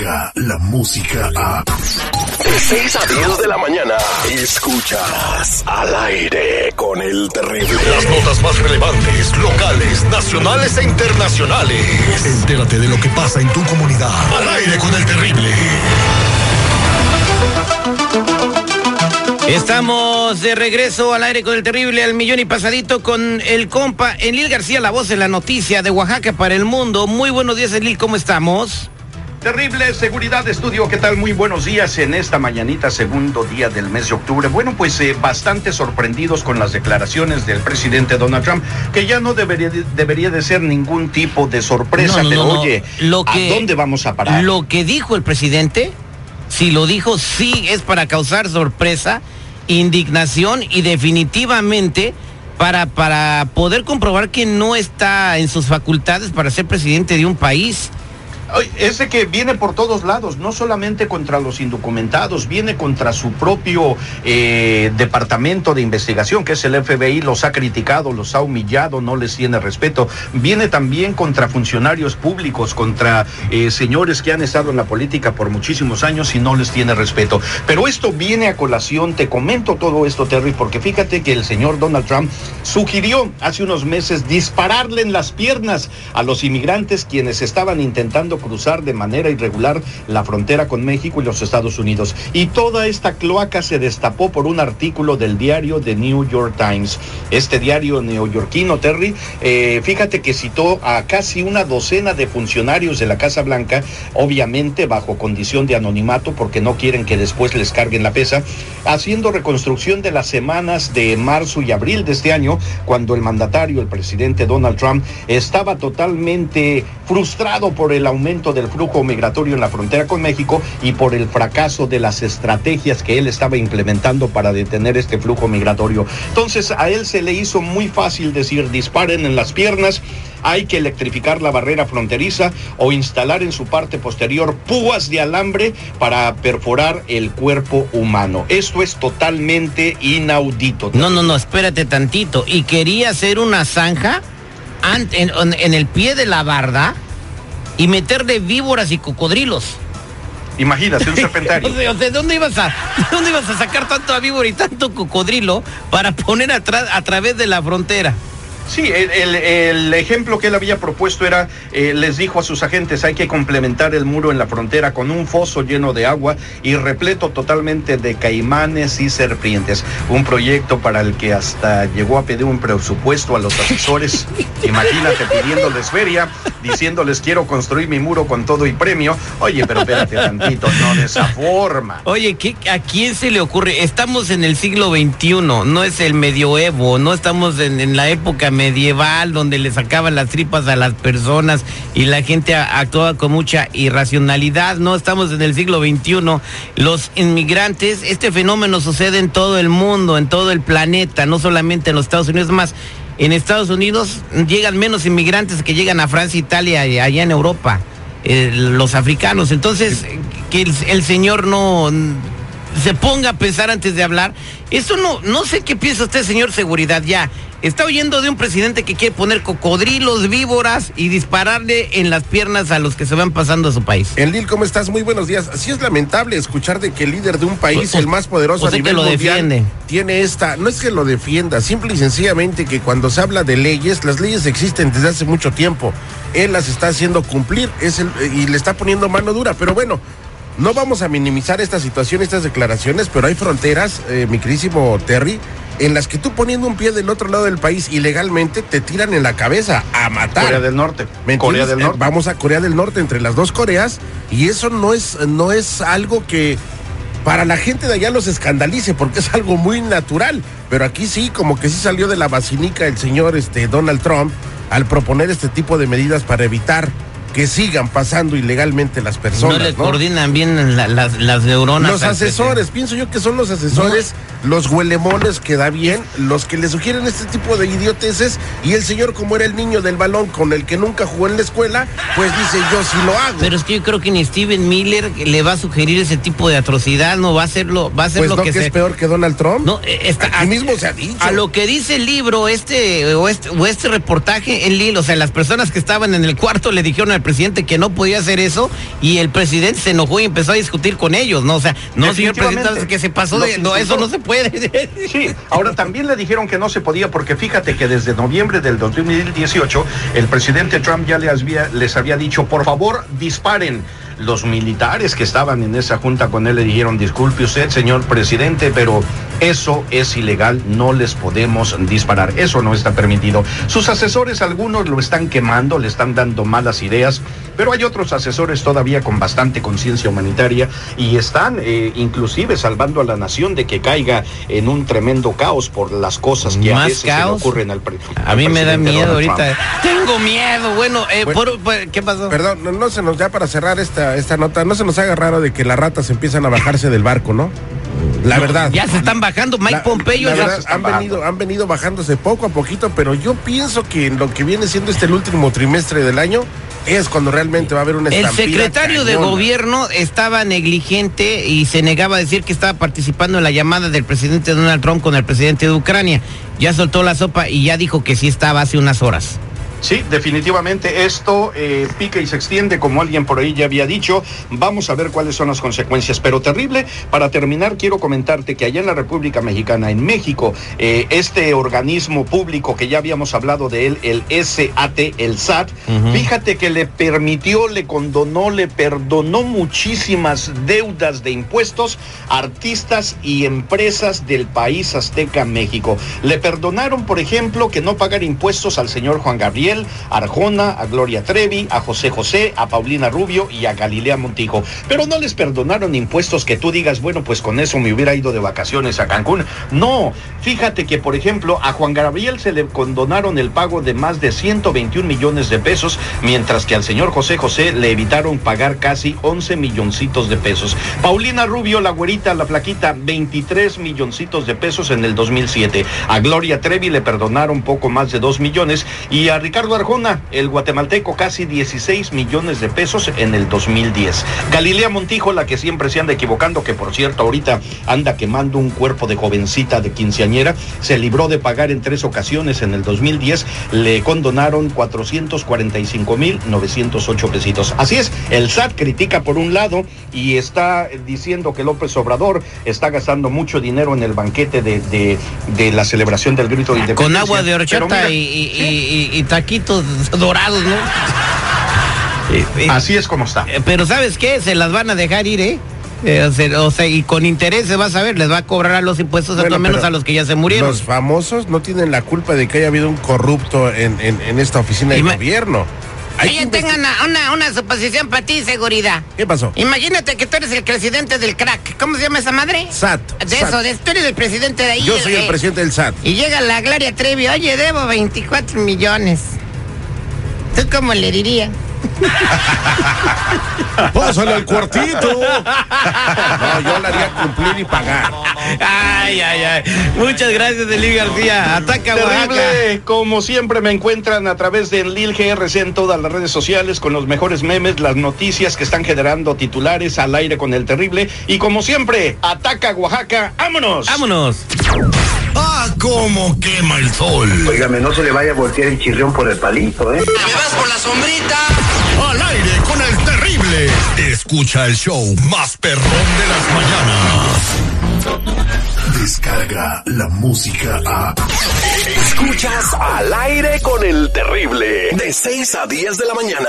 la música a... De 6 a 10 de la mañana, escuchas al aire con el terrible. Las notas más relevantes, locales, nacionales e internacionales. Entérate de lo que pasa en tu comunidad. Al aire con el terrible. Estamos de regreso al aire con el terrible al millón y pasadito con el compa Enlil García, la voz de la noticia de Oaxaca para el mundo. Muy buenos días, Enlil, ¿cómo estamos? Terrible seguridad estudio, ¿qué tal? Muy buenos días en esta mañanita, segundo día del mes de octubre. Bueno, pues eh, bastante sorprendidos con las declaraciones del presidente Donald Trump, que ya no debería, debería de ser ningún tipo de sorpresa, pero oye, ¿a dónde vamos a parar? Lo que dijo el presidente, si lo dijo, sí es para causar sorpresa indignación y definitivamente para, para poder comprobar que no está en sus facultades para ser presidente de un país ese que viene por todos lados, no solamente contra los indocumentados, viene contra su propio eh, departamento de investigación, que es el FBI, los ha criticado, los ha humillado, no les tiene respeto. Viene también contra funcionarios públicos, contra eh, señores que han estado en la política por muchísimos años y no les tiene respeto. Pero esto viene a colación, te comento todo esto, Terry, porque fíjate que el señor Donald Trump sugirió hace unos meses dispararle en las piernas a los inmigrantes quienes estaban intentando cruzar de manera irregular la frontera con México y los Estados Unidos. Y toda esta cloaca se destapó por un artículo del diario The New York Times. Este diario neoyorquino, Terry, eh, fíjate que citó a casi una docena de funcionarios de la Casa Blanca, obviamente bajo condición de anonimato porque no quieren que después les carguen la pesa, haciendo reconstrucción de las semanas de marzo y abril de este año, cuando el mandatario, el presidente Donald Trump, estaba totalmente frustrado por el aumento del flujo migratorio en la frontera con México y por el fracaso de las estrategias que él estaba implementando para detener este flujo migratorio. Entonces a él se le hizo muy fácil decir disparen en las piernas, hay que electrificar la barrera fronteriza o instalar en su parte posterior púas de alambre para perforar el cuerpo humano. Esto es totalmente inaudito. No, no, no, espérate tantito. ¿Y quería hacer una zanja en, el pie de la barda? Y meterle víboras y cocodrilos. Imagínate, un serpentario. ¿de dónde ibas a, dónde ibas a sacar tanto víbora y tanto cocodrilo para poner atrás a través de la frontera? Sí, el, ejemplo que él había propuesto era, eh, les dijo a sus agentes, hay que complementar el muro en la frontera con un foso lleno de agua y repleto totalmente de caimanes y serpientes. Un proyecto para el que hasta llegó a pedir un presupuesto a los asesores. Imagínate pidiéndoles feria, diciéndoles quiero construir mi muro con todo y premio. Oye, pero espérate tantito, no de esa forma. Oye, ¿qué, ¿a quién se le ocurre? Estamos en el siglo XXI, no es el medioevo, no estamos en, en la época medieval donde le sacaban las tripas a las personas y la gente actuaba con mucha irracionalidad. No estamos en el siglo XXI. Los inmigrantes, este fenómeno sucede en todo el mundo, en todo el planeta, no solamente en los Estados Unidos. Más, en Estados Unidos llegan menos inmigrantes que llegan a Francia, Italia y allá en Europa. Eh, los africanos. Entonces, que el señor no se ponga a pensar antes de hablar. Eso no, no sé qué piensa usted, señor Seguridad, ya. Está oyendo de un presidente que quiere poner cocodrilos, víboras y dispararle en las piernas a los que se van pasando a su país. Enlil, ¿cómo estás? Muy buenos días. Sí es lamentable escuchar de que el líder de un país, el más poderoso a nivel lo mundial, tiene esta, no es que lo defienda, simple y sencillamente que cuando se habla de leyes, las leyes existen desde hace mucho tiempo. Él las está haciendo cumplir es el, y le está poniendo mano dura, pero bueno, no vamos a minimizar esta situación, estas declaraciones, pero hay fronteras, eh, mi querísimo Terry, en las que tú poniendo un pie del otro lado del país ilegalmente te tiran en la cabeza a matar. Corea del Norte. Corea del Norte. vamos a Corea del Norte entre las dos Coreas y eso no es no es algo que para la gente de allá los escandalice porque es algo muy natural, pero aquí sí como que sí salió de la basinica el señor este Donald Trump al proponer este tipo de medidas para evitar que sigan pasando ilegalmente las personas. No le coordinan bien las, neuronas. Los asesores, pienso yo que son los asesores, los huelemones que da bien, los que le sugieren este tipo de idioteces y el señor como era el niño del balón con el que nunca jugó en la escuela, pues dice yo sí lo hago. Pero es que yo creo que ni Steven Miller le va a sugerir ese tipo de atrocidad, no va a hacerlo, va a hacer pues lo no que, es peor que Donald Trump. No, eh, está Aquí mismo se ha dicho. A lo que dice el libro este o este, o este reportaje en Lilo, o sea, las personas que estaban en el cuarto le dijeron al presidente que no podía hacer eso y el presidente se enojó y empezó a discutir con ellos, ¿no? O sea, no, señor presidente, que se pasó de... No, eso no se puede. Sí, ahora también le dijeron que no se podía porque fíjate que desde noviembre del 2018 el presidente Trump ya les había, les había dicho, por favor, disparen los militares que estaban en esa junta con él le dijeron, disculpe usted, señor presidente, pero eso es ilegal, no les podemos disparar, eso no está permitido. Sus asesores, algunos lo están quemando, le están dando malas ideas, pero hay otros asesores todavía con bastante conciencia humanitaria y están eh, inclusive salvando a la nación de que caiga en un tremendo caos por las cosas que a veces le ocurren al, presidente. A mí me da miedo ahorita. Tengo miedo, bueno, eh, ¿qué pasó? Perdón, no, no se nos, ya para cerrar esta esta, nota, no se nos haga raro de que las ratas empiezan a bajarse del barco, ¿no? La verdad. Ya se están bajando, Mike Pompeyo ya han venido, han venido bajándose poco a poquito, pero yo pienso que en lo que viene siendo este el último trimestre del año es cuando realmente va a haber una El secretario de gobierno estaba negligente y se negaba a decir que estaba participando en la llamada del presidente Donald Trump con el presidente de Ucrania. Ya soltó la sopa y ya dijo que sí estaba hace unas horas. Sí, definitivamente esto eh, pica y se extiende, como alguien por ahí ya había dicho. Vamos a ver cuáles son las consecuencias. Pero terrible, para terminar, quiero comentarte que allá en la República Mexicana, en México, eh, este organismo público que ya habíamos hablado de él, el SAT, el SAT, fíjate que le permitió, le condonó, le perdonó muchísimas deudas de impuestos a artistas y empresas del país azteca México. Le perdonaron, por ejemplo, que no pagar impuestos al señor Juan Gabriel Arjona, a Gloria Trevi, a José José, a Paulina Rubio y a Galilea Montijo. Pero no les perdonaron impuestos que tú digas, bueno, pues con eso me hubiera ido de vacaciones a Cancún. No, fíjate que, por ejemplo, a Juan Gabriel se le condonaron el pago de más de 121 millones de pesos, mientras que al señor José José le evitaron pagar casi 11 milloncitos de pesos. Paulina Rubio, la güerita, la plaquita, 23 milloncitos de pesos en el 2007. A Gloria Trevi le perdonaron poco más de 2 millones y a Ricardo Ricardo Arjona, el guatemalteco, casi 16 millones de pesos en el 2010. Galilea Montijo, la que siempre se anda equivocando, que por cierto ahorita anda quemando un cuerpo de jovencita de quinceañera, se libró de pagar en tres ocasiones en el 2010, le condonaron 445 mil 908 pesitos. Así es, el SAT critica por un lado y está diciendo que López Obrador está gastando mucho dinero en el banquete de, de, la celebración del grito de independencia. Con agua de horchata y, y, y, dorados, ¿no? Eh, eh, Así es como está. Eh, pero ¿sabes qué? Se las van a dejar ir, ¿eh? o, sea, y con interés se va a saber, les va a cobrar a los impuestos, a menos a los que ya se murieron. Los famosos no tienen la culpa de que haya habido un corrupto en, en, esta oficina de gobierno. Yo tengo una, una, suposición para ti, seguridad. ¿Qué pasó? Imagínate que tú eres el presidente del crack. ¿Cómo se llama esa madre? SAT. De eso, de, tú eres el presidente de ahí. Yo soy el presidente del SAT. Y llega la Gloria Trevi, oye, debo 24 millones. ¿Tú cómo le dirías? Pásale al cuartito. No, yo le haría cumplir y pagar. Ay, ay, ay. Muchas gracias, Elil García. Ataca Terrible. Como siempre me encuentran a través de Lil GRC en todas las redes sociales con los mejores memes, las noticias que están generando titulares al aire con el terrible. Y como siempre, ataca Oaxaca. ¡Vámonos! ¡Vámonos! ¡Ah, cómo quema el sol! Óigame, no se le vaya a voltear el chirrión por el palito, ¿eh? ¡Me vas por la sombrita! Escucha el show más perrón de las mañanas. Descarga la música a. Escuchas al aire con el terrible. De 6 a 10 de la mañana.